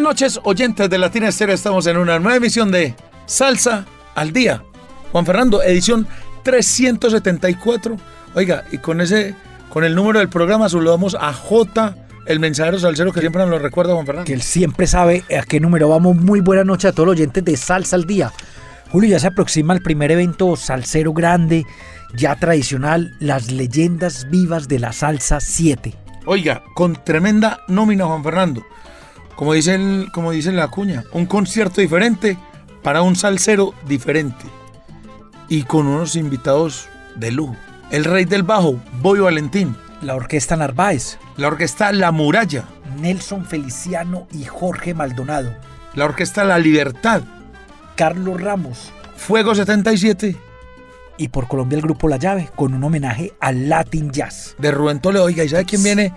Buenas noches, oyentes de Latina Estéreo. Estamos en una nueva emisión de Salsa al Día. Juan Fernando, edición 374. Oiga, y con ese, con el número del programa saludamos a J, el mensajero salsero que siempre nos lo recuerda, Juan Fernando. Que él siempre sabe a qué número vamos. Muy buena noche a todos los oyentes de Salsa al Día. Julio, ya se aproxima el primer evento salsero grande, ya tradicional, las leyendas vivas de la salsa 7. Oiga, con tremenda nómina, Juan Fernando. Como dice, el, como dice la cuña, un concierto diferente para un salsero diferente. Y con unos invitados de lujo. El rey del bajo, Boy Valentín. La orquesta Narváez. La orquesta La Muralla. Nelson Feliciano y Jorge Maldonado. La orquesta La Libertad. Carlos Ramos. Fuego 77. Y por Colombia el grupo La Llave, con un homenaje al Latin Jazz. De Rubén Toledo. Oiga, ¿y sabe quién viene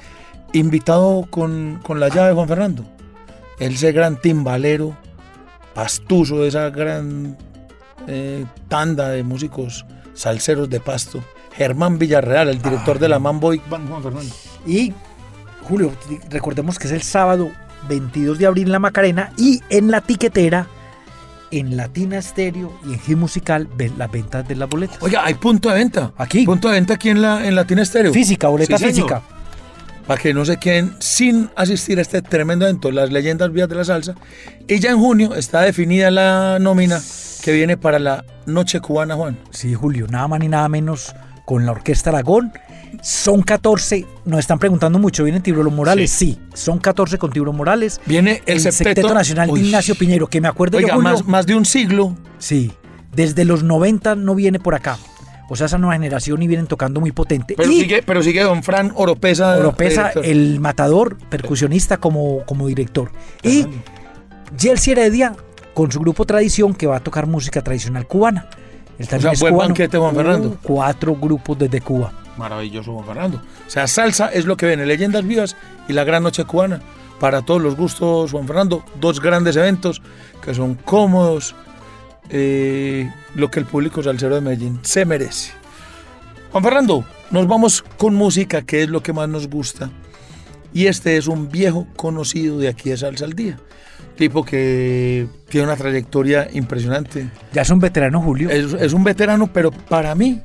invitado con, con La Llave, Juan Fernando? Ese gran timbalero, pastuso de esa gran eh, tanda de músicos salseros de pasto, Germán Villarreal, el director de la Mamboy Juan Fernando. Y Julio, recordemos que es el sábado 22 de abril en la Macarena y en la tiquetera, en Latina Stereo y en G Musical, las ventas de las boletas. Oiga, hay punto de venta. Aquí. Punto de venta aquí en, la, en Latina Stereo. Física, boleta Sí, física. Para que no se queden sin asistir a este tremendo evento, las leyendas vías de la salsa. Y ya en junio está definida la nómina que viene para la Noche Cubana, Juan. Sí, Julio, nada más ni nada menos con la Orquesta Aragón. Son 14, nos están preguntando mucho, ¿viene Tiburón Morales? Sí, son 14 con Tiburón Morales. Viene el, Septeto, Nacional Uy. Ignacio Piñero, que me acuerdo Oiga, yo, Julio, más, más de un siglo. Sí, desde los 90 no viene por acá. O sea, esa nueva generación y vienen tocando muy potente. Pero y sigue, pero sigue don Fran Oropesa. Oropesa, el matador, percusionista como, como director. Y Jelsi Heredia con su grupo Tradición que va a tocar música tradicional cubana. Él también sea, es buen cubano. banquete, Juan Fernando. Uh, cuatro grupos desde Cuba. Maravilloso, Juan Fernando. O sea, salsa es lo que viene, leyendas vivas y la gran noche cubana. Para todos los gustos, Juan Fernando, dos grandes eventos que son cómodos, eh, lo que el público salsero de Medellín se merece. Juan Fernando, nos vamos con música, que es lo que más nos gusta. Y este es un viejo conocido de aquí de Salsa al Día. Tipo que tiene una trayectoria impresionante. Ya es un veterano, Julio. Es, es un veterano, pero para mí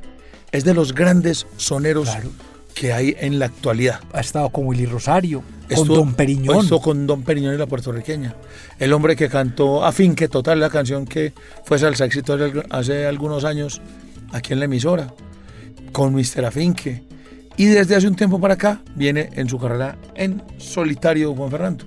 es de los grandes soneros Claro. Que hay en la actualidad. Ha estado con Willy Rosario, con Don Periñón. Estuvo con Don Periñón y la puertorriqueña. El hombre que cantó a fin que total la canción que fue salsa éxito hace- hace algunos años aquí en la emisora, con Mr. Afinque. Y desde hace un tiempo para acá viene en su carrera en solitario Juan Fernando.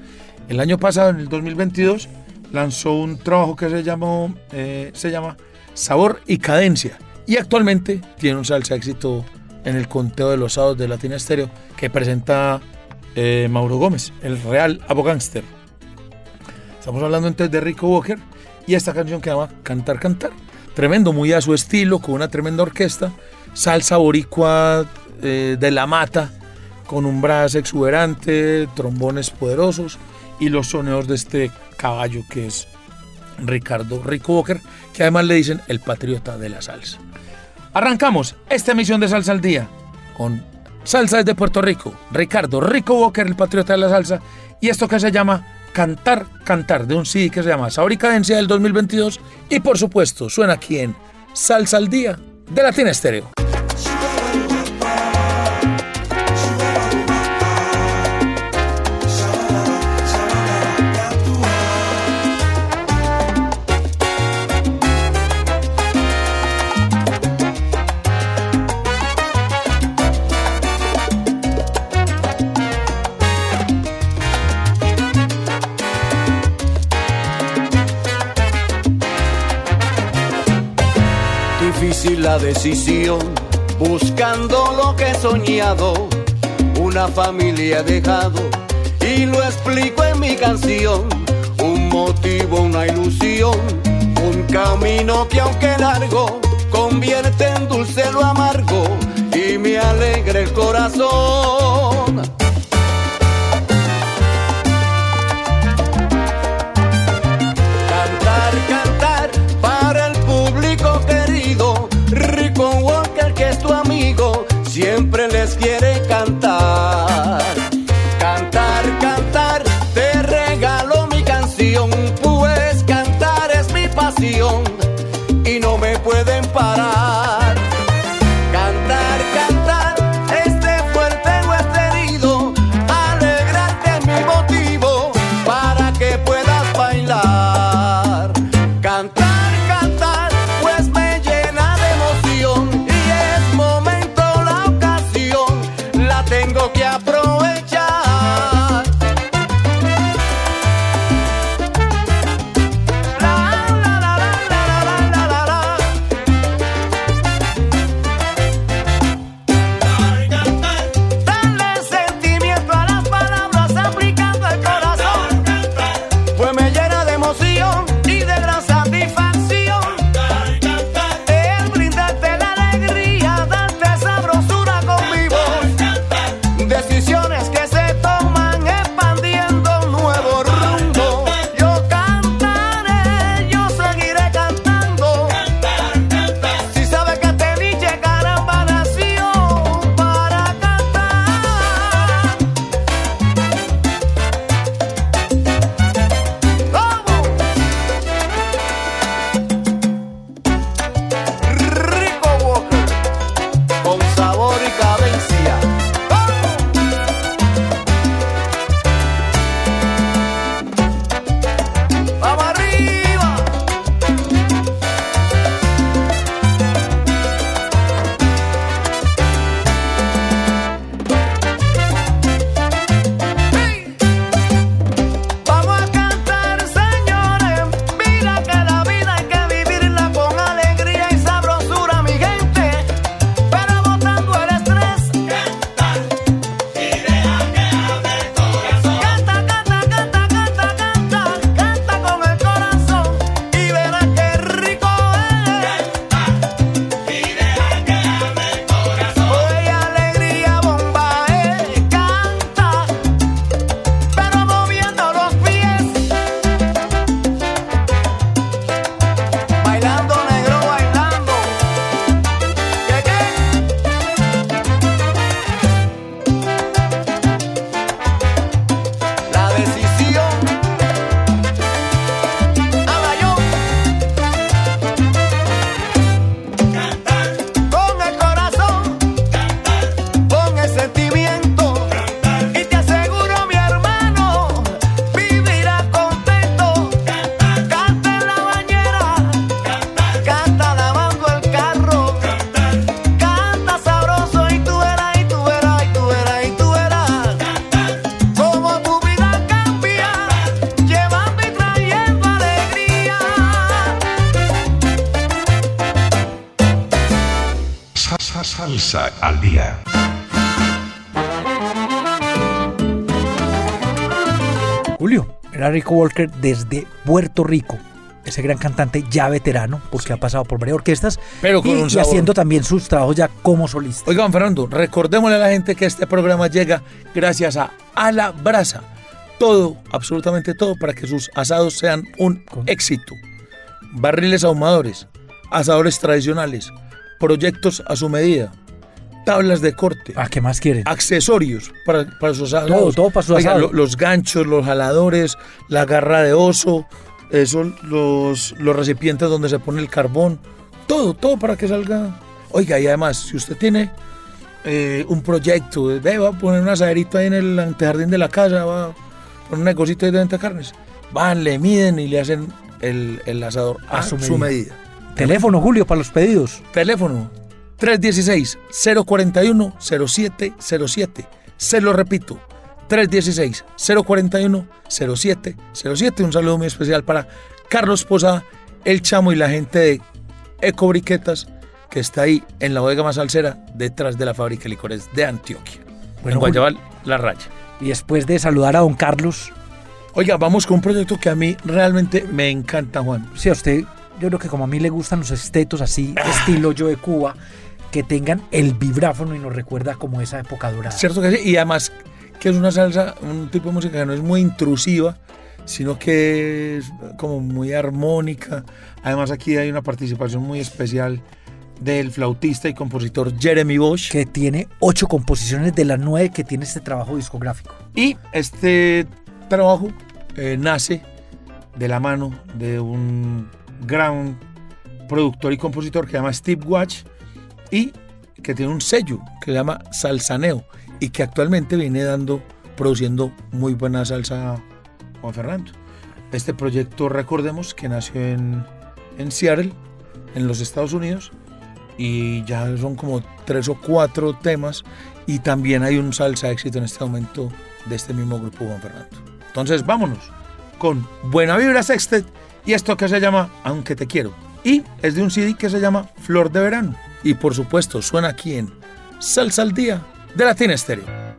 El año pasado, en el 2022, lanzó un trabajo que se, llamó, eh, se llama Sabor y Cadencia. Y actualmente tiene un salsa éxito en el conteo de los sábados de Latina Estéreo que presenta eh, Mauro Gómez, el real abogánster. Estamos hablando entonces de Rico Walker y esta canción que llama Cantar, Cantar. Tremendo, muy a su estilo, con una tremenda orquesta. Salsa boricua eh, de la mata, con un brazo exuberante, trombones poderosos y los soneos de este caballo que es Ricardo Rico Walker, que además le dicen el patriota de la salsa. Arrancamos esta emisión de Salsa al Día con Salsa desde Puerto Rico, Ricardo Rico Walker, el patriota de la salsa, y esto que se llama Cantar, Cantar, de un CD que se llama Sabor y Cadencia del 2022, y por supuesto suena aquí en Salsa al Día de Latina Estéreo. Decisión, buscando lo que he soñado, un una familia he dejado y lo explico en mi canción. Un motivo, una ilusión, un camino que aunque largo convierte en dulce lo amargo y me alegra el corazón. Siempre les quiere cantar. Rico Walker desde Puerto Rico. Ese gran cantante ya veterano, porque ha pasado por varias orquestas. Pero con y, un y sabor. haciendo también sus trabajos ya como solista. Oigan, Fernando, recordémosle a la gente que este programa llega gracias a A la Brasa. Todo, absolutamente todo, para que sus asados sean un éxito. Barriles ahumadores, asadores tradicionales, proyectos a su medida, tablas de corte, ¿A qué más quieren? accesorios para, para sus asados. Todo, todo para su Oiga, lo- los ganchos, los jaladores, la garra de oso, eso, los, los recipientes donde se pone el carbón, todo, todo para que salga. Oiga, y además, si usted tiene eh, un proyecto, de, ve, va a poner un asaderito ahí en el antejardín de la casa, va a poner un negocito ahí de venta de carnes, van, le miden y le hacen el, el asador a, su, medida. Teléfono, Julio, para los pedidos. Teléfono 316-041-0707. Se lo repito, 316-041-0707. Un saludo muy especial para Carlos Posada, el chamo y la gente de Ecobriquetas que está ahí en la bodega más alcera detrás de la fábrica de licores de Antioquia. en Guayabal, La Raya. Y después de saludar a don Carlos, Oiga, vamos con un proyecto que a mí realmente me encanta, Juan. si a usted, yo creo que como a mí le gustan los estetos así, estilo yo de Cuba, que tengan el vibráfono y nos recuerda como esa época dorada. Cierto que sí, y además que es una salsa, un tipo de música que no es muy intrusiva, sino que es como muy armónica. Además aquí hay una participación muy especial del flautista y compositor Jeremy Bosch. Que tiene ocho composiciones de las nueve que tiene este trabajo discográfico. Y este trabajo eh, nace de la mano de un gran productor y compositor que se llama Steve Watch y que tiene un sello que se llama Salsaneo y que actualmente viene dando, produciendo muy buena salsa Juan Fernando. Este proyecto, recordemos que nació en, en Seattle, en los Estados Unidos, y ya son como tres o cuatro temas, y también hay un salsa éxito en este momento de este mismo grupo Juan Fernando. Entonces vámonos con Buena Vibra Sextet y esto que se llama Aunque Te Quiero. Y es de un CD que se llama Flor de Verano. Y por supuesto suena aquí en Salsa al Día de Latina Estéreo.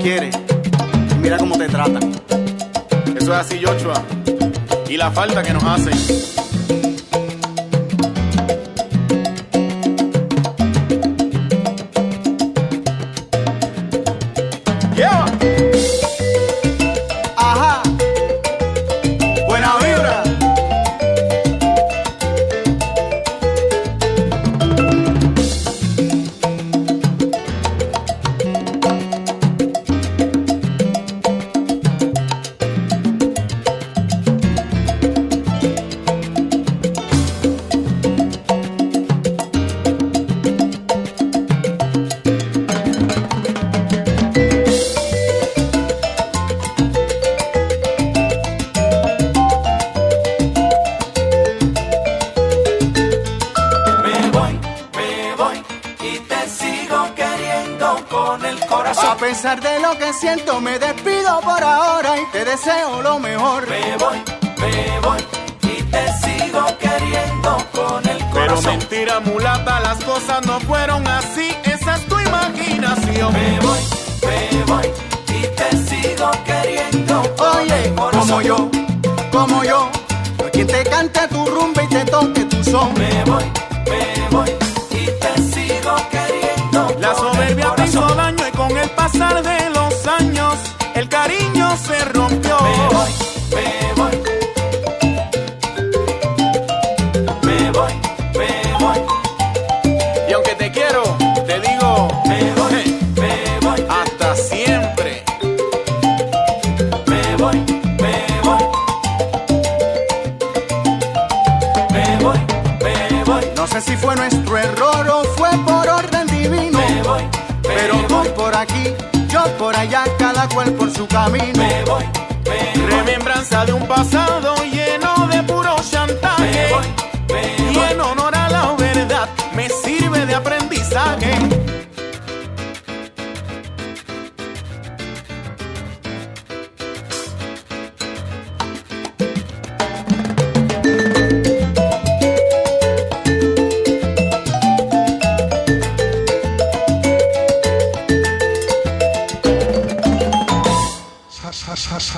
Quiere, mira cómo te tratan. Eso es así, Joshua. Y la falta que nos hacen.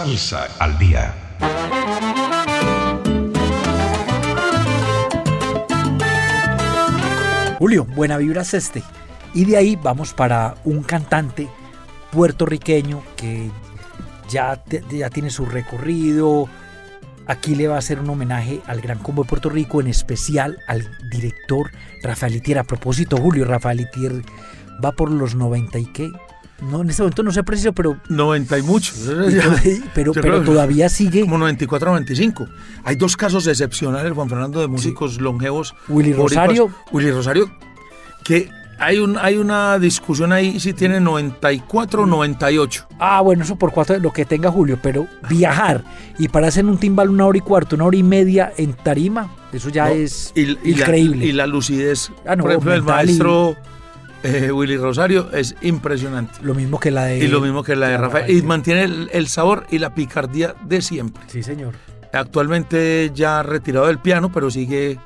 Salsa al día. Julio, buena vibra es este. Y de ahí vamos para un cantante puertorriqueño que ya, ya tiene su recorrido. Aquí le va a hacer un homenaje al Gran Combo de Puerto Rico, en especial al director Rafael Itier. A propósito, Julio, Rafael Itier va por los 90 y qué. No, en este momento no sé preciso, pero, 90 y muchos. pero, pero todavía sigue. Como 94 95. Hay dos casos excepcionales, Juan Fernando, de músicos longevos. Willy boricuas. Rosario. Willy Rosario, que hay, un, hay una discusión ahí si tiene 94 o 98. Ah, bueno, eso por cuatro, lo que tenga Julio, pero viajar y pararse en un timbal una hora y cuarto, una hora y media en tarima, eso ya ¿no? es Y- y la- increíble. y la lucidez, Ah, no, por ejemplo, y- maestro eh, Willy Rosario es impresionante. lo mismo que la de... Y lo mismo que la de Rafael. Y mantiene el, el sabor y la picardía de siempre. Sí, señor. Actualmente ya retirado del piano, pero sigue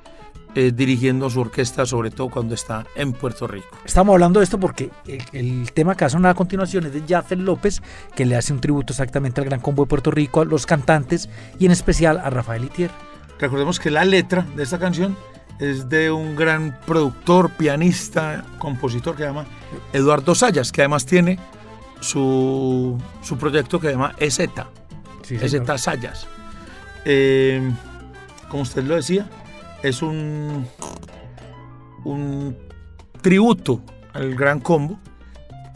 eh, dirigiendo su orquesta, sobre todo cuando está en Puerto Rico. Estamos hablando de esto porque el, el tema que va a sonar a continuación es de Jaffer López, que le hace un tributo exactamente al Gran Combo de Puerto Rico, a los cantantes y en especial a Rafael Itier. Recordemos que la letra de esta canción es de un gran productor, pianista, compositor que se llama Eduardo Sayas, que además tiene su, su proyecto que se llama EZ, Sí, EZ Sayas. Eh, como usted lo decía, es un, un tributo al gran combo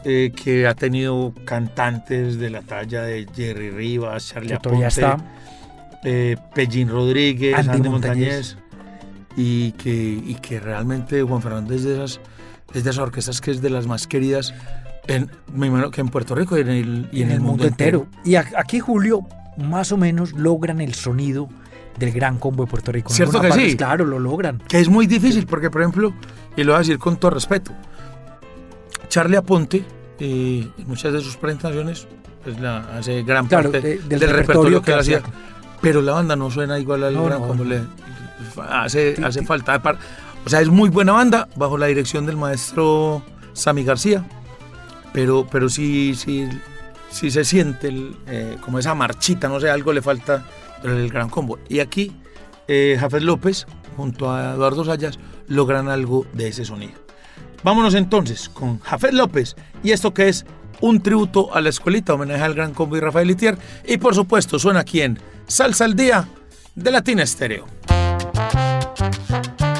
eh, que ha tenido cantantes de la talla de Jerry Rivas, Charlie Aponte, eh, Pellín Rodríguez, Andy Andy, Montañez. Montañez, y que, y que realmente Juan Fernando es de esas, es de esas orquestas que es de las más queridas, en, me imagino que en Puerto Rico y en el, y en el mundo, entero. Y a- aquí, Julio, más o menos logran el sonido del Gran Combo de Puerto Rico. En ¿Cierto que parte, sí? Claro, lo logran. Que es muy difícil, porque por ejemplo, y lo voy a decir con todo respeto, Charlie Aponte, eh, en muchas de sus presentaciones, pues la hace gran Claro, parte de- del del, repertorio repertorio que que hacía. Pero la banda no suena igual al No, gran no, como no. le hace, hace falta. O sea, es muy buena banda bajo la dirección del maestro Sammy García, pero, pero sí, sí, sí se siente el, eh, como esa marchita, no sé, algo le falta del gran combo. Y aquí, eh, Jafet López, junto a Eduardo Sayas, logran algo de ese sonido. Vámonos entonces con Jafet López y esto que es un tributo a la escuelita, homenaje al gran combo y Rafael Itier. Y por supuesto, suena aquí en Salsa al Día de Latina Estéreo. Música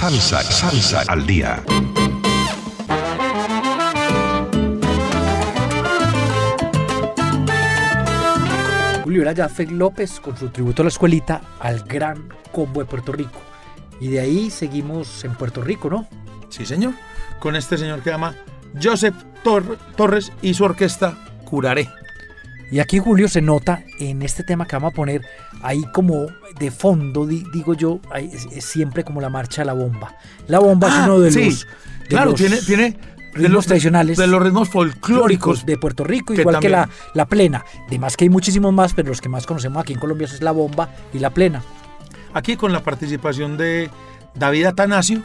Salsa, salsa al día. Julio era Jafet López con su tributo a la escuelita al gran combo de Puerto Rico. Y de ahí seguimos en Puerto Rico, ¿no? Sí, señor. Con este señor que se llama Joseph Tor- Torres y su orquesta Curaré. Y aquí Julio se nota en este tema que vamos a poner ahí como de fondo, di- digo yo, ahí es, es siempre como la marcha de la bomba. La bomba es Ah, uno de sí, los, de claro, los tiene, tiene de ritmos los tradicionales De los ritmos folclóricos. de Puerto Rico, igual que la, la plena. Además que hay muchísimos más, pero los que más conocemos aquí en Colombia es la bomba y la plena. Aquí con la participación de David Atanasio,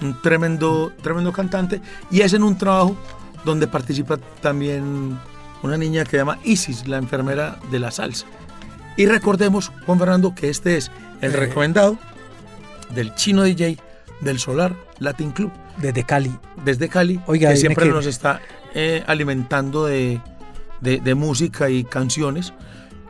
un tremendo, tremendo cantante, y es en un trabajo donde participa también una niña que se llama Isis, la enfermera de la salsa. Y recordemos, Juan Fernando, que este es el recomendado del chino DJ del Solar Latin Club. Desde Cali. Desde Cali, Oiga, que siempre nos está eh, alimentando de, de, música y canciones.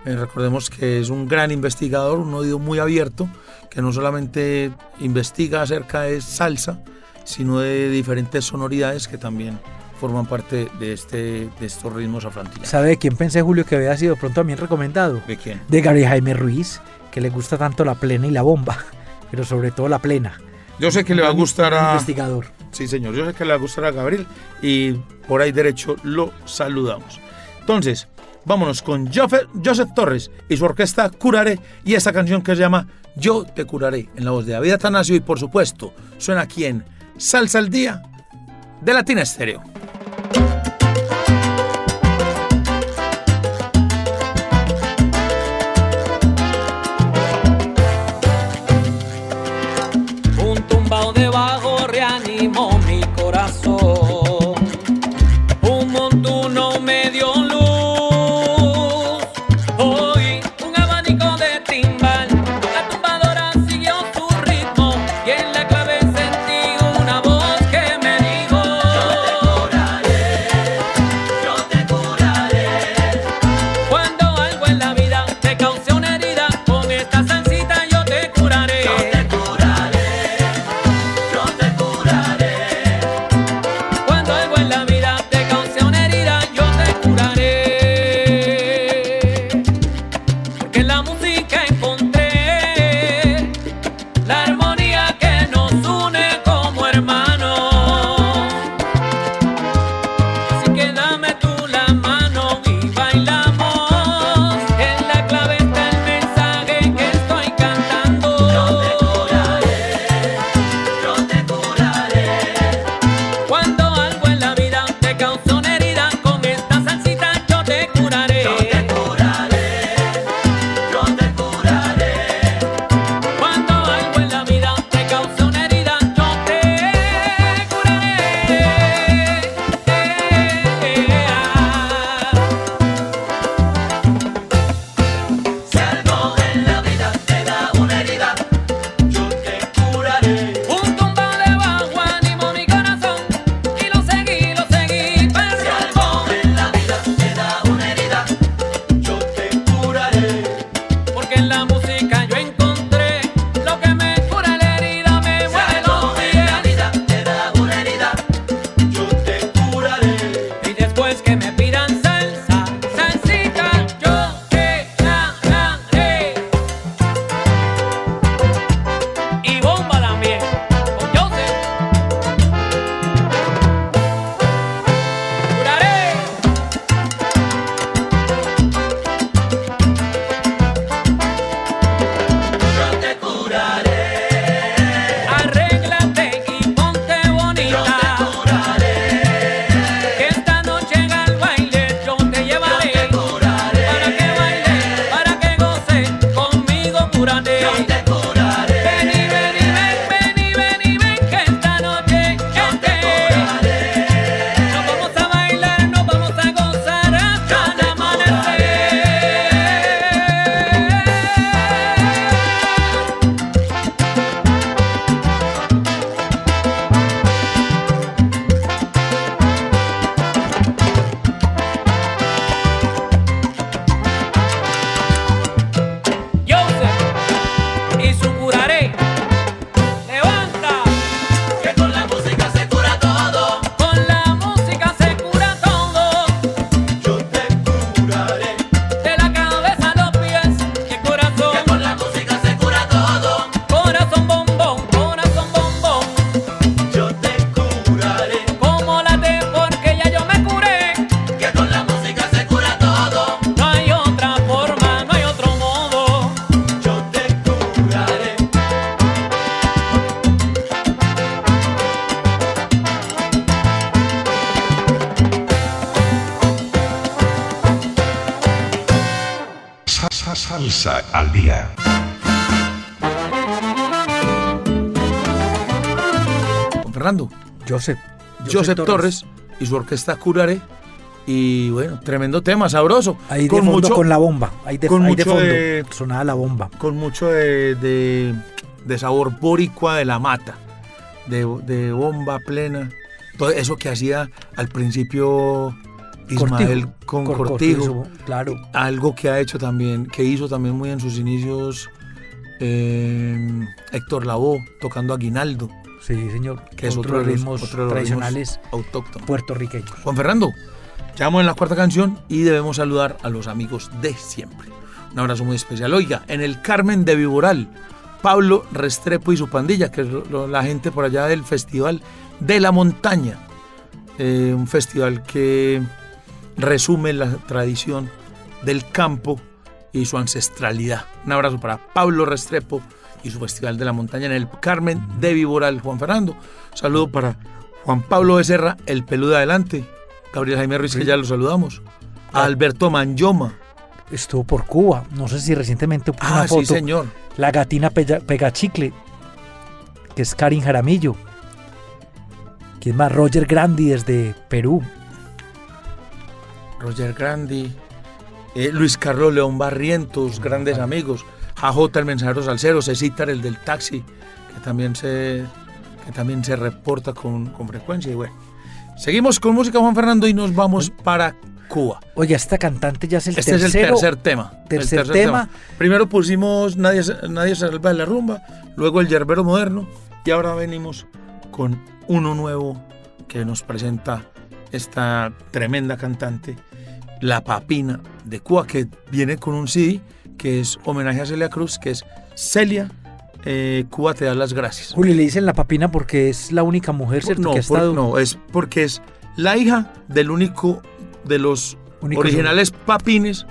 Eh, recordemos que es un gran investigador, un oído muy abierto, que no solamente investiga acerca de salsa, sino de diferentes sonoridades que también forman parte de, este, de estos ritmos afrantillanos. ¿Sabe de quién pensé, Julio, que había sido pronto también recomendado? ¿De quién? De Gary Jaime Ruiz, que le gusta tanto la plena y la bomba, pero sobre todo la plena. Yo sé que le va a gustar a... Investigador. Sí, señor, yo sé que le va a gustar a Gabriel y por ahí derecho lo saludamos. Entonces, vámonos con Joseph Torres y su orquesta Curaré y esta canción que se llama Yo te curaré en la voz de David Atanasio y por supuesto suena aquí en Salsa al Día de Latina Estéreo. Joseph, Torres. Y su orquesta Curare. Y bueno, tremendo tema, sabroso. Ahí con de fondo, mucho, con la bomba. Ahí de, con mucho de fondo. Sonaba la bomba. Con mucho de, de, sabor boricua de la mata. De, de bomba plena. Todo eso que hacía al principio Ismael con Cortijo, Claro. Algo que ha hecho también, que hizo también muy en sus inicios eh, Héctor Lavoe, tocando Aguinaldo, Sí, señor. que es Otros otro de los, ritmos otro tradicionales autóctonos. puertorriqueños. Juan Fernando, ya vamos en la cuarta canción y debemos saludar a los amigos de siempre. Un abrazo muy especial. Oiga, en el Carmen de Viboral, Pablo Restrepo y su pandilla, que es lo- la gente por allá del Festival de la Montaña. Eh, un festival que resume la tradición del campo y su ancestralidad. Un abrazo para Pablo Restrepo y su Festival de la Montaña en el Carmen de Viboral, Juan Fernando. Saludo para Juan Pablo Becerra, el peludo adelante. Gabriel Jaime Ruiz, que ya lo saludamos. A Alberto Manyoma. Estuvo por Cuba. No sé si recientemente puso Ah, una sí, foto. señor. La gatina pega, Pegachicle, que es Karin Jaramillo. ¿Quién más? Roger Grandi desde Perú. Roger Grandi. Eh, Luis Carlos León Barrientos, grandes amigos. AJ, el mensajero salsero. Cecitar, el del taxi, que también se, que también se reporta con, con frecuencia. Y bueno, seguimos con música, Juan Fernando, y nos vamos para Cuba. Oye, esta cantante ya es el Este tercero. es el tercer tema. el tercer tema. Primero pusimos Nadie, se- Nadie se salva de la rumba, luego el yerbero moderno y ahora venimos con uno nuevo que nos presenta esta tremenda cantante, La Papina de Cuba, que viene con un CD que es homenaje a Celia Cruz, que es Celia, eh, Cuba te da las gracias. Julio le dicen la papina porque es la única mujer, ¿cierto? No, que ha por- estado. no, es porque es la hija del único de los Único originales papines,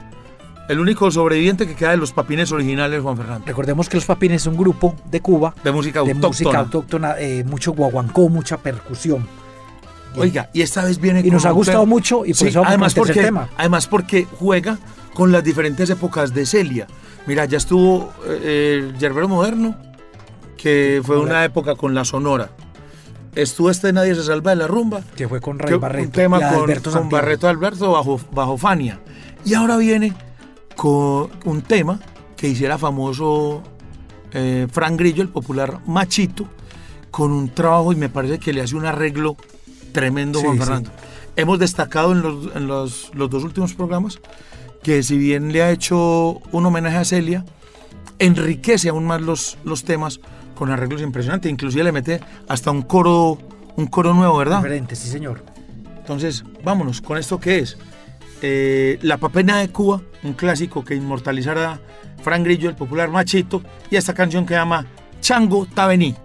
el único sobreviviente que queda de los papines originales, Juan Fernando, Recordemos que los papines es un grupo de Cuba de música de autóctona. música autóctona, eh, mucho guaguancó, mucha percusión. Oiga, y esta vez viene Y nos ha un gustado tema- mucho y por Sí, eso vamos además porque, tema. además porque juega con las diferentes épocas de Celia. Mira, ya estuvo eh, el Yerbero Moderno, que fue una época con la Sonora. Estuvo este Nadie se salva de la rumba, Que fue con que Ray un Barreto. tema y con, Alberto con. Barreto Alberto bajo, bajo Fania. Y ahora viene con un tema que hiciera famoso eh, Frank Grillo, el popular Machito, con un trabajo y me parece que le hace un arreglo tremendo Sí, Juan sí. Fernando. Hemos destacado en, los, en los- los dos últimos programas que si bien le ha hecho un homenaje a Celia, enriquece aún más los, los temas con arreglos impresionantes. Inclusive le mete hasta un coro, un coro nuevo, ¿verdad? Diferente, sí, señor. Entonces, vámonos con esto que es. Eh, la Papena de Cuba, un clásico que inmortalizará Frank Grillo, el popular machito, y esta canción que llama Chango Tabení,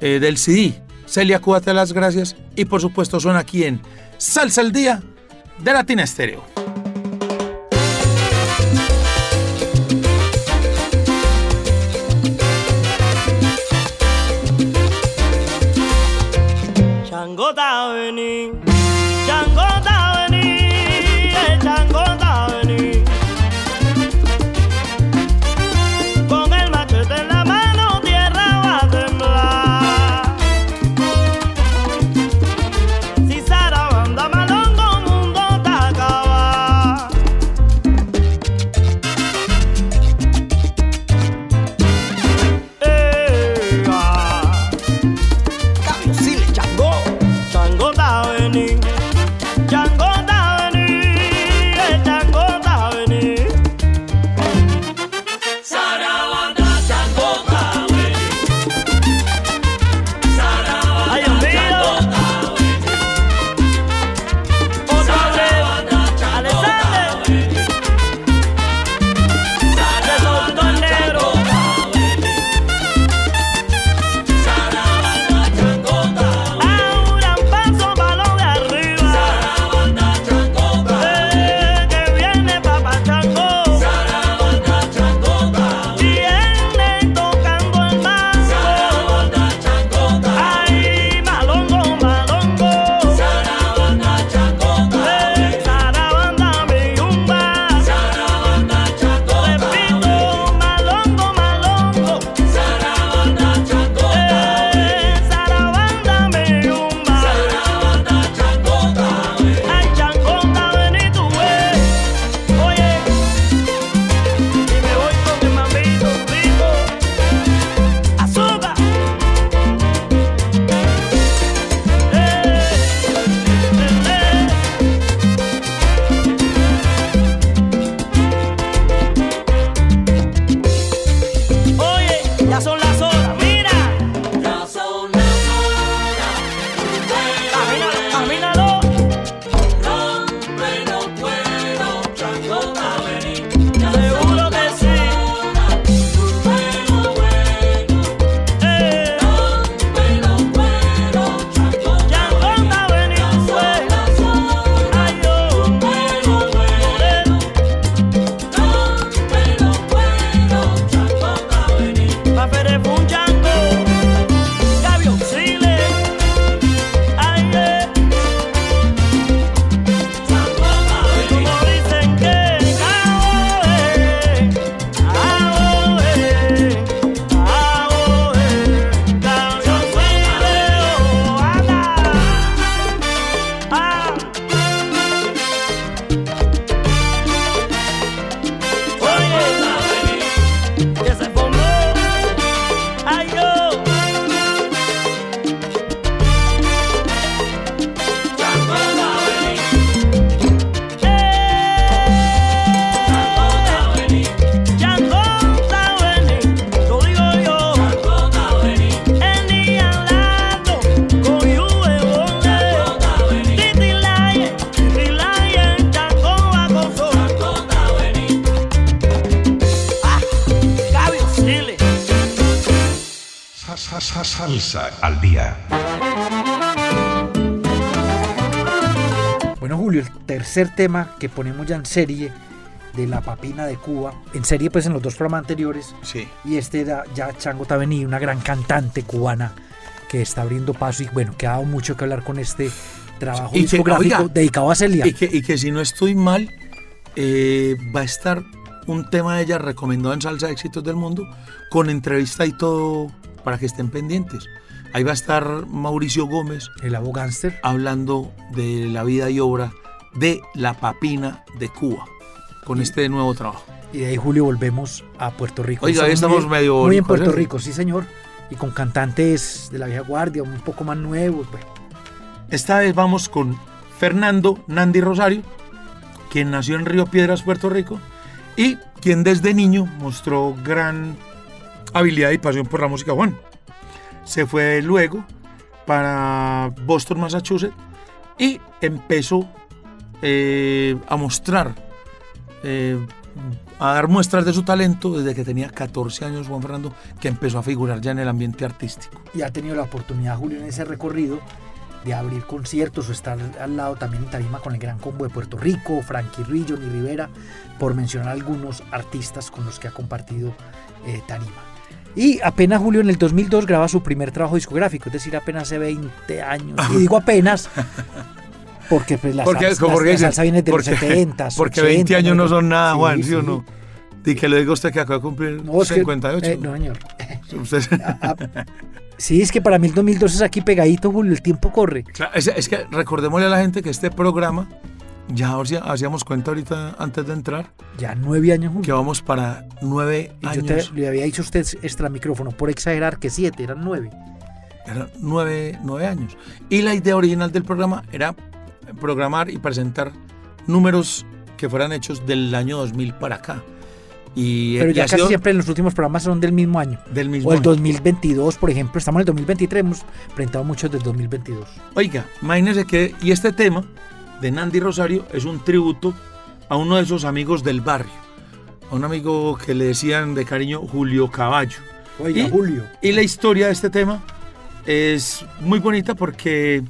eh, del CD. Celia Cuba te las gracias y por supuesto son aquí en Salsa al Día de Latina Estéreo. Salsa al día. Bueno, Julio, el tercer tema que ponemos ya en serie de la papina de Cuba, en serie pues en los dos programas anteriores, Sí. y este era ya Chango Tavení, una gran cantante cubana que está abriendo paso y bueno, que ha dado mucho que hablar con este trabajo Y que, discográfico oiga, dedicado a Celia. Y que, y que si no estoy mal, eh, va a estar un tema de ella recomendado en Salsa Éxitos del Mundo, con entrevista y todo para que estén pendientes. Ahí va a estar Mauricio Gómez El abogánster. hablando de la vida y obra de la papina de Cuba, con este nuevo trabajo. Y de ahí, Julio, volvemos a Puerto Rico. Oiga, ahí estamos muy- medio Muy en Puerto ¿eh? Rico, sí, señor. Y con cantantes de la vieja guardia, un poco más nuevos. Bueno, Esta vez vamos con Fernando Nandi Rosario, quien nació en Río Piedras, Puerto Rico, y quien desde niño mostró gran habilidad y pasión por la música Juan. Se fue luego para Boston, Massachusetts, y empezó eh, a mostrar, eh, a dar muestras de su talento desde que tenía 14 años Juan Fernando, que empezó a figurar ya en el ambiente artístico. y ha tenido la oportunidad, Julio, en ese recorrido de abrir conciertos o estar al lado también en tarima con el Gran Combo de Puerto Rico, Frankie Ruiz, Johnny Rivera, por mencionar algunos artistas con los que ha compartido eh, tarima. Y apenas Julio en el 2002 graba su primer trabajo discográfico, es decir, apenas hace 20 años. Y digo apenas porque pues, la, Porque, salsa, la- porque la dicen- salsa viene de porque, los 70. Porque 20 años no son nada, Juan, ¿sí, o sí. no? Y que le digo a usted que acaba de cumplir No, es que- 58. eh, no, señor. Sí, es que para mí el 2002 es aquí pegadito, Julio, el tiempo corre. Claro, es, es que recordémosle a la gente que este programa, ya hacía- hacíamos cuenta ahorita antes de entrar, Ya nueve años, Julio. que vamos para nueve Y yo años. te, le había dicho a usted extra micrófono, por exagerar, que siete, eran nueve. Eran nueve, nueve años. Y la idea original del programa era programar y presentar números que fueran hechos del año 2000 para acá. Y, Pero y ya casi sido siempre en los últimos programas son del mismo año. del mismo O el año. 2022, por ejemplo. Estamos en el 2023, hemos presentado muchos del 2022. Oiga, imagínese que, y este tema de Nandi Rosario es un tributo a uno de esos amigos del barrio, a un amigo que le decían de cariño Julio Caballo. Oiga, Y- Julio. Y la historia de este tema es muy bonita porque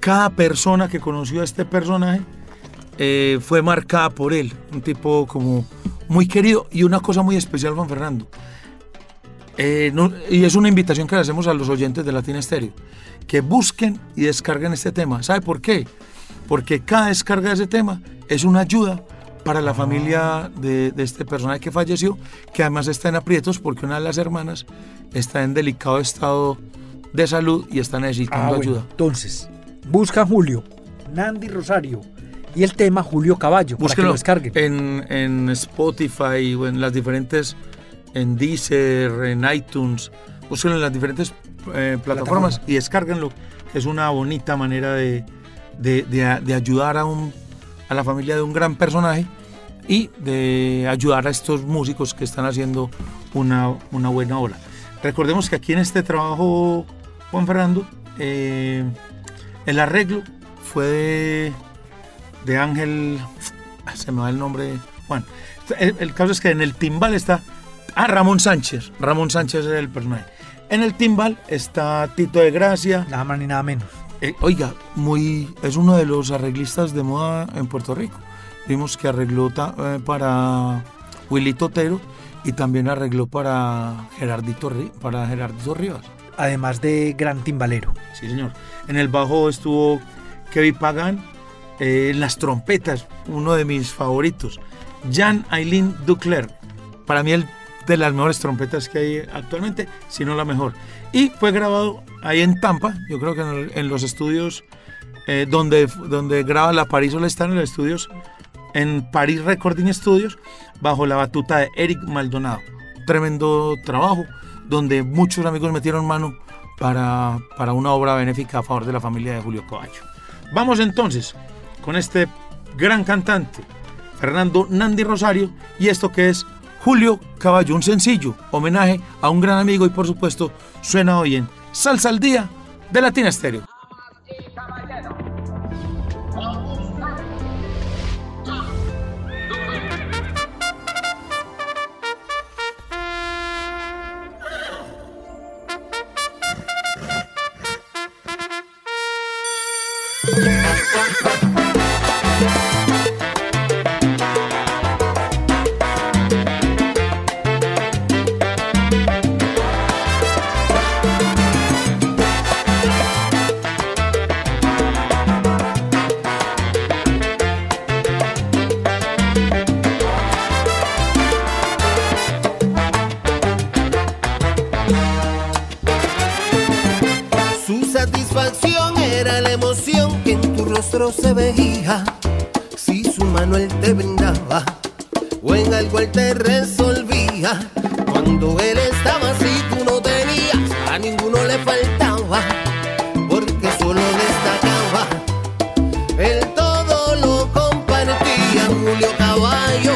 cada persona que conoció a este personaje eh, fue marcada por él, un tipo como muy querido y una cosa muy especial, Juan Fernando. Eh, no- y es una invitación que le hacemos a los oyentes de Latina Estéreo, que busquen y descarguen este tema. ¿Sabe por qué? Porque cada descarga de ese tema es una ayuda para la familia de, de este personaje que falleció, que además está en aprietos porque una de las hermanas está en delicado estado de salud y está necesitando Ah, bueno. ayuda. Entonces, busca Julio, Nandi Rosario y el tema Julio Caballo para que Búsquenlo lo descarguen. en, en Spotify o en las diferentes, en Deezer, en iTunes, búsquenlo en las diferentes eh, plataformas Plataforma. y descárguenlo, es una bonita manera de, de- de- de ayudar a, un, a la familia de un gran personaje y de ayudar a estos músicos que están haciendo una, una buena obra. Recordemos que aquí en este trabajo, Juan Fernando, eh, el arreglo fue de, de Ángel, ah, se me va el nombre, Juan. El, el caso es que en el timbal está, ah, Ramón Sánchez, Ramón Sánchez es el personaje. En el timbal está Tito de Gracia, Nada más ni nada menos. Eh, oiga, muy, es uno de los arreglistas de moda en Puerto Rico. Vimos que arregló ta- eh, para Willy Totero y también arregló para Gerardito, para Gerardito Rivas. Además de gran timbalero. Sí, señor. En el bajo estuvo Kevin Pagan. eh, en las trompetas, uno de mis favoritos. Jan Aileen Duclerc. Para mí, el de las mejores trompetas que hay actualmente, si no la mejor. Y fue grabado ahí en Tampa, yo creo que en, los estudios eh, donde, donde graba la París All Star, en los estudios, en París Recording Studios, bajo la batuta de Eric Maldonado. Tremendo trabajo, donde muchos amigos metieron mano para, para una obra benéfica a favor de la familia de Julio Caballo. Vamos entonces con este gran cantante, Fernando Nandi Rosario, y esto que es Julio Caballo, un sencillo homenaje a un gran amigo y por supuesto suena hoy en Salsa al Día de Latina Stereo. Yeah. se veía si su mano él te brindaba o en algo él te resolvía. Cuando él estaba así tú no tenías, a ninguno le faltaba, porque solo destacaba. Él todo lo compartía, Julio Caballo.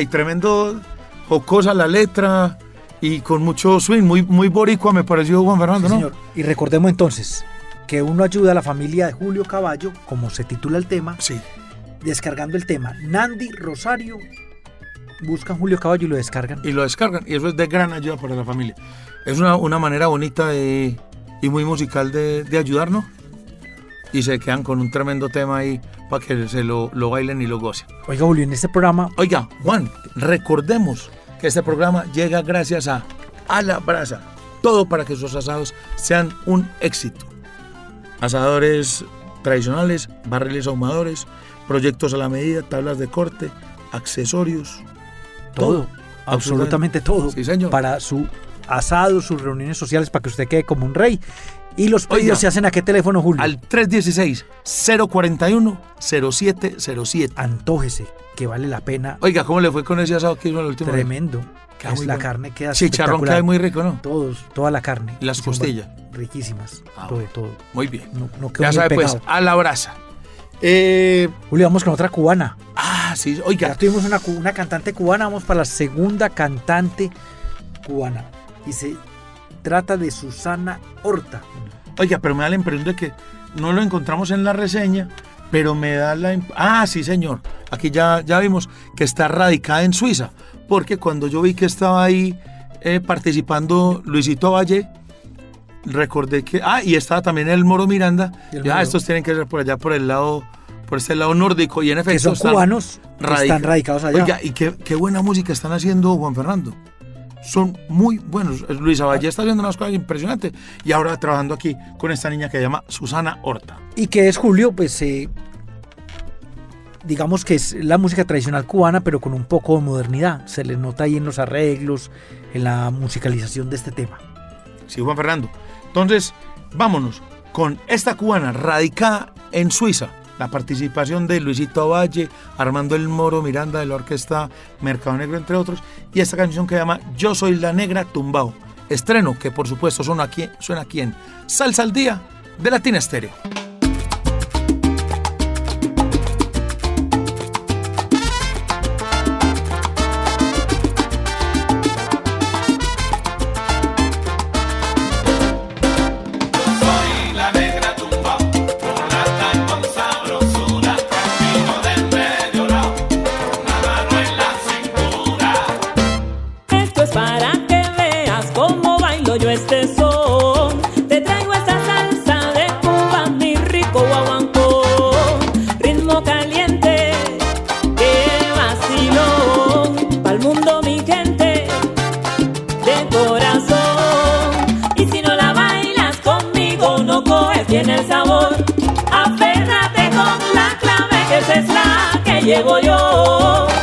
Y tremendo jocosa la letra y con mucho swing, muy, muy boricua me pareció Juan Fernando, Sí, ¿no? señor. Y recordemos entonces que uno ayuda a la familia de Julio Caballo, como se titula el tema, Sí. descargando el tema. Nandi Rosario buscan Julio Caballo y lo descargan. Y lo descargan y eso es de gran ayuda para la familia. Es una, una manera bonita de- y muy musical de, de ayudarnos y se quedan con un tremendo tema ahí para que se lo, lo bailen y lo gocen. Oiga, Julio, en este programa Oiga, Juan, recordemos que este programa llega gracias a A la Brasa. Todo para que sus asados sean un éxito. Asadores tradicionales, barriles ahumadores, proyectos a la medida, tablas de corte, accesorios. todo, absolutamente todo, Sí, señor. para su asado, sus reuniones sociales, para que usted quede como un rey. Y los pedidos Oiga, se hacen a qué teléfono, Julio. Al 316-041-0707. Antójese, que vale la pena. Oiga, ¿cómo le fue con ese asado que hizo última vez? Tremendo. Queda Es la bueno. carne queda Chicharrón queda muy rico, ¿no? Todos, toda la carne. Las costillas. Riquísimas. Ah, todo, todo. Muy bien. No, no quedó Ya sabe, pues, a la brasa. Eh, Julio, vamos con otra cubana. ah, sí, Ya oiga. tuvimos una, una cantante cubana, vamos para la segunda cantante cubana. Y se trata de Susana Horta. Oiga, pero me da la impresión de que no lo encontramos en la reseña, pero me da la... Ah, sí, señor. Aquí ya, ya vimos que está radicada en Suiza, porque cuando yo vi que estaba ahí eh, participando Luisito Valle, recordé que... Ah, y estaba también el Moro Miranda. El Ya, Moro. estos tienen que ser por allá, por el lado... Por este lado nórdico, y en efecto Que son están cubanos, radica- están radicados allá. Oiga, y qué, qué buena música están haciendo Juan Fernando. Son muy buenos. Luisa Valle está haciendo unas cosas impresionantes. Y ahora trabajando aquí con esta niña que se llama Susana Horta. Y que es Julio, pues eh, digamos que es la música tradicional cubana, pero con un poco de modernidad. Se le nota ahí en los arreglos, en la musicalización de este tema. Sí, Juan Fernando. Entonces, vámonos con esta cubana radicada en Suiza. La participación de Luisito Valle, Armando El Moro, Miranda de la orquesta Mercado Negro, entre otros. Y esta canción que se llama Yo Soy la Negra Tumbao. Estreno que por supuesto suena aquí, suena aquí en Salsa al Día de Latina Estéreo. Bien el sabor. Aférrate con la clave, que esa es la que llevo yo.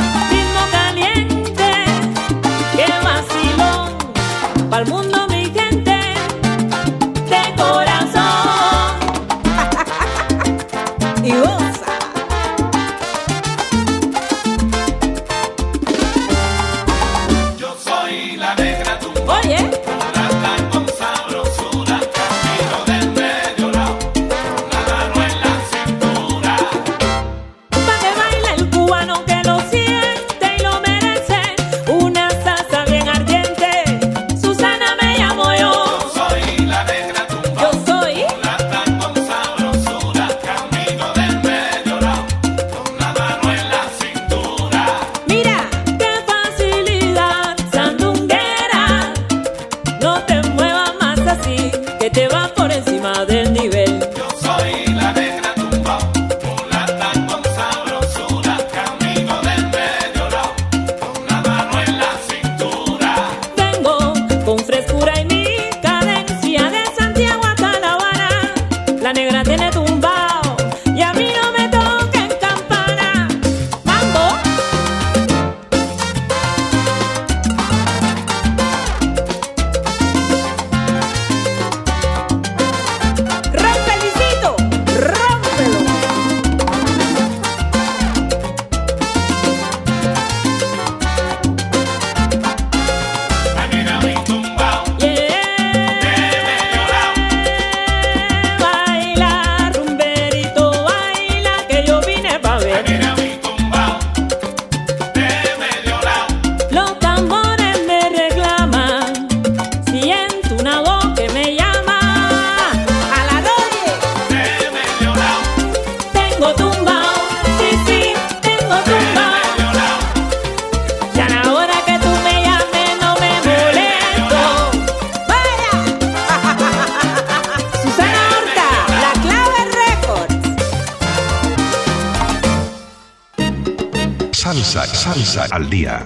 Salsa, al día.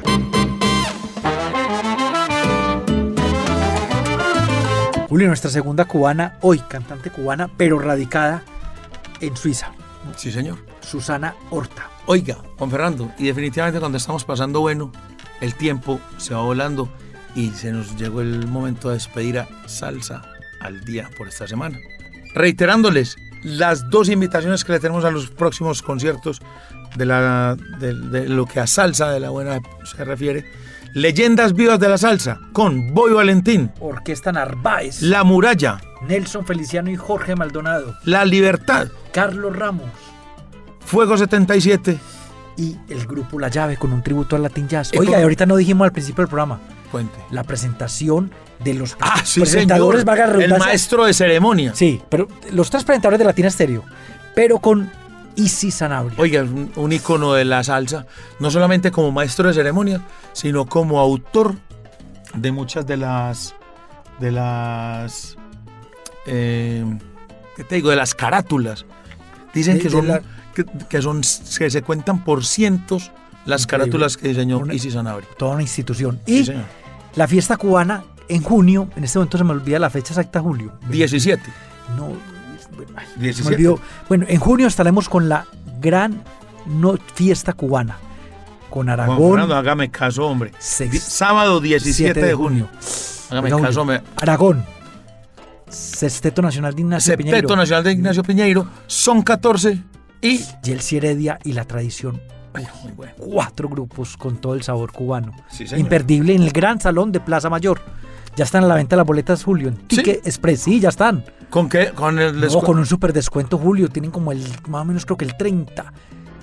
Julio, nuestra segunda cubana, hoy cantante cubana, pero radicada en Suiza, Sí, señor. Susana Horta. Oiga, Juan Fernando, y definitivamente cuando estamos pasando bueno, el tiempo se va volando y se nos llegó el momento de despedir a Salsa al día por esta semana. Reiterándoles las dos invitaciones que le tenemos a los próximos conciertos de, la, de, de lo que a salsa de la buena se refiere. Leyendas vivas de la salsa con Boy Valentín, Orquesta Narváez, La Muralla, Nelson Feliciano y Jorge Maldonado, La Libertad, Carlos Ramos Fuego 77. y el grupo La Llave con un tributo al Latin Jazz. Oiga, y ahorita no dijimos al principio del programa Cuente. la presentación de los Ah, sí, presentadores, señor. El maestro de ceremonia. Sí, pero los tres presentadores de Latina Estéreo, pero con Isi Sanabria. Oiga, es un, un ícono de la salsa, no solamente como maestro de ceremonia, sino como autor de muchas de las. de las. eh, ¿Qué te digo? De las carátulas. Dicen De- que son, la- que, que son. que se cuentan por cientos las Increíble. carátulas que diseñó Una- Isis Sanabria. Toda una institución. Y la fiesta cubana en junio, en este momento se me olvida la fecha exacta, Julio. 17. No, ay, se me 17. olvidó. Bueno, en junio estaremos con la gran no, fiesta cubana. Con Juan Aragón. Fernando, hágame caso, hombre. seis- Sábado 17 de junio. Hágame caso, hombre. Aragón. Sexteto Nacional de Ignacio Septeto Piñeiro. Nacional de Ignacio Piñeiro. Son 14 y. Yelsi Heredia y la tradición. Muy bueno. Cuatro grupos con todo el sabor cubano. Sí. Imperdible en el gran salón de Plaza Mayor. Ya están a la venta las boletas, Julio. En Ticket Express, sí, ya están. ¿Con qué? Con el No, con un super descuento, Julio. Tienen como el, más o menos creo que el 30.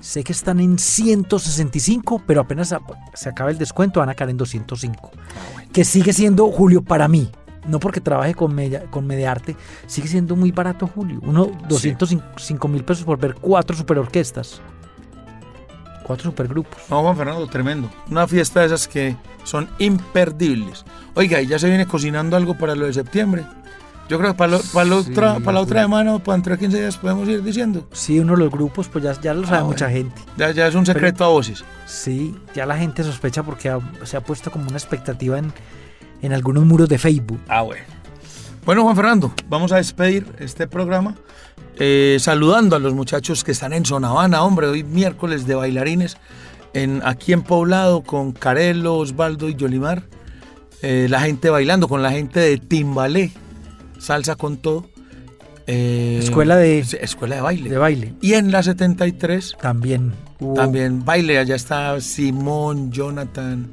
Sé que están en 165, pero apenas se acaba el descuento van a caer en 205. Ah, Que sigue siendo, Julio, para mí, no porque trabaje con, media, con Mediarte, sigue siendo muy barato, Julio. Uno, 205 mil pesos por ver cuatro superorquestas. Cuatro supergrupos. No, Juan Fernando, tremendo. Una fiesta de esas que son imperdibles. Oiga, y ya se viene cocinando algo para lo de septiembre. Yo creo que para, lo- para, la Sí, otra, para la otra semana para entre 15 días podemos ir diciendo. Sí, uno de los grupos, pues ya, ya lo sabe Ah, mucha bueno. gente. Ya, ya es un secreto a voces. Sí, ya la gente sospecha porque ha- se ha puesto como una expectativa en, en algunos muros de Facebook. Ah, bueno. Bueno, Juan Fernando, vamos a despedir este programa eh, saludando a los muchachos que están en Sonavana, hombre, hoy miércoles de bailarines, en, aquí en Poblado con Carelo, Osvaldo y Yolimar. Eh, la gente bailando con la gente de Timbalé, salsa con todo. Eh, Escuela de- escuela de baile. De baile. Y en la 73 También hubo también baile, allá está Simón, Jonathan,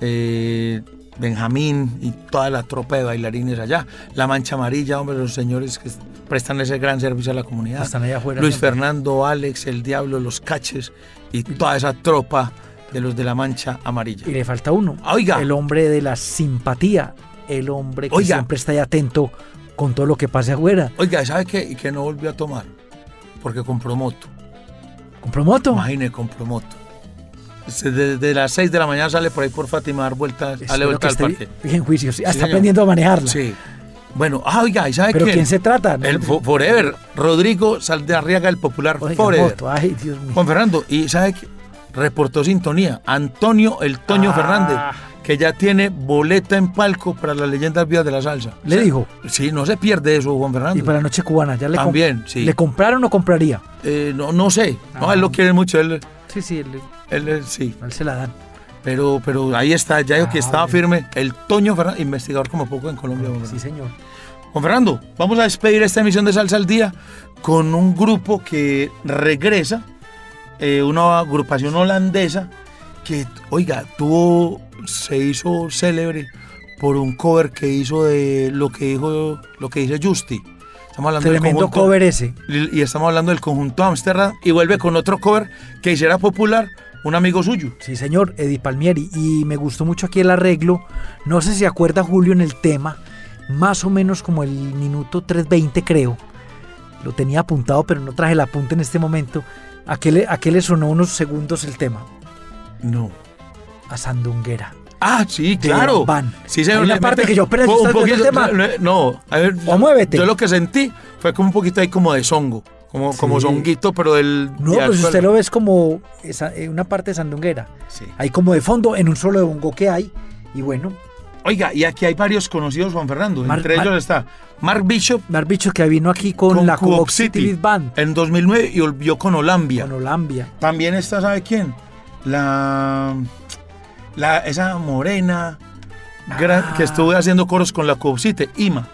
eh, Benjamín y toda la tropa de bailarines allá. La Mancha Amarilla, hombre, los señores que prestan ese gran servicio a la comunidad. Están allá afuera Luis siempre. Fernando, Alex, el Diablo, los Caches y toda esa tropa de los de la Mancha Amarilla. Y le falta uno. Oiga. El hombre de la simpatía. El hombre que Oiga. siempre está ahí atento con todo lo que pase afuera. Oiga, ¿sabe qué? Y que no volvió a tomar. Porque compró moto. ¿Compró moto? Imagine, compró moto. Desde las 6 de la mañana sale por ahí por Fátima a dar vueltas, a al esté parque. bien juicio. sí. Ah, Sí, está señor. aprendiendo a manejarla. Sí. Bueno, ah, oiga, ¿y sabe ¿Pero quién? quién se trata? No, El fo- Forever, Rodrigo Saldarriaga, el popular Oiga, Forever. moto. Ay, Dios mío. Juan Fernando, y sabe qué? reportó sintonía, Antonio el Toño Ah. Fernández, que ya tiene boleta en palco para las leyendas vivas de la salsa. Le dijo. Sí, no se pierde eso, Juan Fernando. Y para la noche cubana, ¿ya le, También, sí. ¿le compraron o compraría? Eh, no, no sé, no, Ah. él lo quiere mucho, él, Sí, sí, él, él, él- sí. él se la dan. Pero, pero ahí está, ya digo que Ah, estaba firme el Toño Fernández, investigador como poco en Colombia. Juan Sí, señor. Juan Fernando, vamos a despedir esta emisión de Salsa al Día con un grupo que regresa, eh, una agrupación holandesa que, oiga, tuvo, se hizo célebre por un cover que hizo de lo que dijo, lo que dice Justy. Estamos hablando del Tremendo conjunto- cover ese. y y estamos hablando del conjunto Amsterdam y vuelve con otro cover que hiciera popular un amigo suyo. Sí, señor, Eddie Palmieri. Y me gustó mucho aquí el arreglo. No sé si acuerda Julio en el tema. Más o menos como el minuto 3.20 creo. Lo tenía apuntado, pero no traje el apunte en este momento. ¿A qué le, a qué le sonó unos segundos el tema? No. A Sandunguera. Ah, sí, claro. Van. Sí, señor. Hay una parte que yo, espera, un ¿estás viendo el poquito- tema? No, a ver. O muévete. Yo lo que sentí fue como un poquito ahí como de zongo. como, como Sí. zonguito, pero del... No, de pues usted lo ve es como esa- eh, una parte de sandunguera. Sí. Ahí como de fondo, en un solo de bongo que hay. Y bueno, Oiga, y aquí hay varios conocidos, Juan Fernando. Mar- Entre Mar- ellos está Mark Bishop Mar Bicho que vino aquí con, con la Coop City City Band. en 2009 y volvió con Olambia. Con Olambia. También está, ¿sabe quién? La, la esa morena gra- Ah. que estuve haciendo coros con la City, Ima.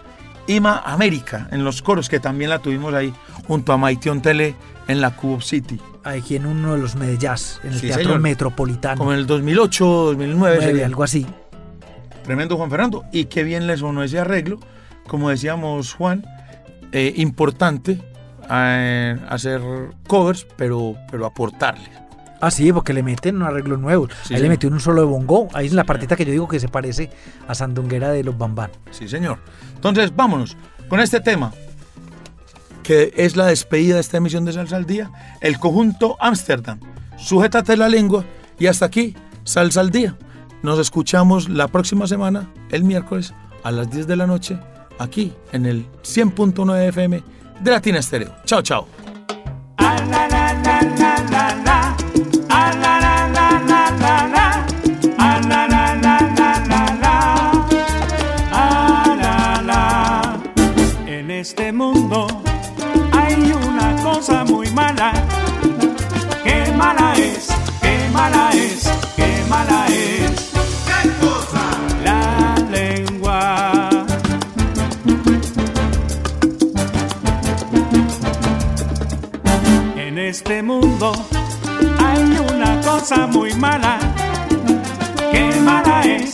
Ima América, en los coros, que también la tuvimos ahí junto a Maition Tele en la Coop City. Aquí en uno de los Medellas, en el Sí, Teatro señor. Metropolitano. Como en el 2008, 2009. Nueve, sería. algo así. Tremendo Juan Fernando. Y qué bien le sonó ese arreglo. Como decíamos, Juan, eh, importante eh, hacer covers, pero, pero aportarle. Ah, sí, porque le meten un arreglo nuevo. Sí, Ahí le metió un solo de bongo. Ahí es la partita que yo digo que se parece a Sandunguera de los Bambán. Sí, señor. Entonces, vámonos con este tema, que es la despedida de esta emisión de Salsa al Día, el conjunto Ámsterdam. Sujétate la lengua y hasta aquí, Salsa al Día. Nos escuchamos la próxima semana, el miércoles, a las 10 de la noche, aquí en el 100.9 FM de Latina Estéreo. Chao, chao. Hay una cosa muy mala. Qué mala es,